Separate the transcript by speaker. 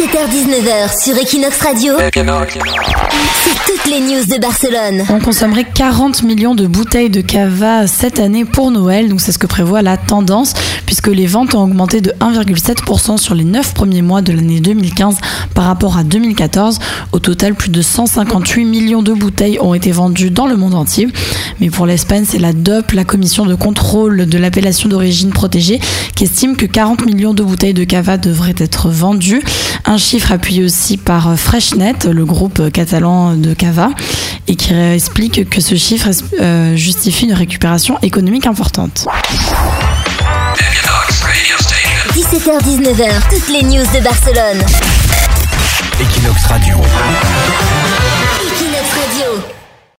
Speaker 1: 17h-19h sur Equinox Radio. C'est toutes les news de Barcelone.
Speaker 2: On consommerait 40 millions de bouteilles de cava cette année pour Noël, donc c'est ce que prévoit la tendance, puisque les ventes ont augmenté de 1,7% sur les 9 premiers mois de l'année 2015 par rapport à 2014. Au total, plus de 158 millions de bouteilles ont été vendues dans le monde entier. Mais pour l'Espagne, c'est la DOP, la commission de contrôle de l'appellation d'origine protégée, qui estime que 40 millions de bouteilles de cava devraient être vendues. Un chiffre appuyé aussi par Freshnet, le groupe catalan de cava, et qui explique que ce chiffre euh, justifie une récupération économique importante.
Speaker 1: 17h-19h, toutes les news de Barcelone.
Speaker 3: Equinox Radio.